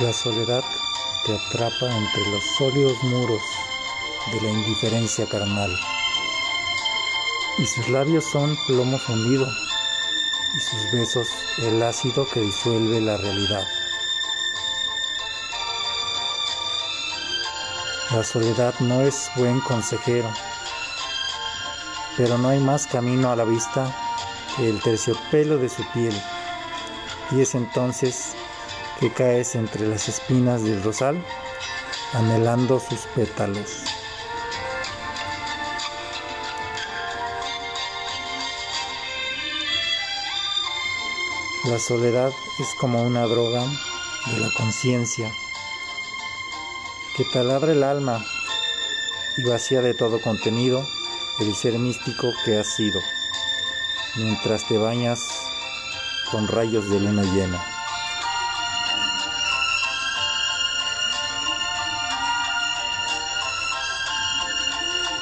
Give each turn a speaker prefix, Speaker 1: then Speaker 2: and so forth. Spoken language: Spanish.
Speaker 1: La soledad te atrapa entre los sólidos muros de la indiferencia carnal. Y sus labios son plomo fundido y sus besos el ácido que disuelve la realidad. La soledad no es buen consejero, pero no hay más camino a la vista que el terciopelo de su piel. Y es entonces que caes entre las espinas del rosal, anhelando sus pétalos. La soledad es como una droga de la conciencia que taladra el alma y vacía de todo contenido el ser místico que has sido, mientras te bañas con rayos de luna llena.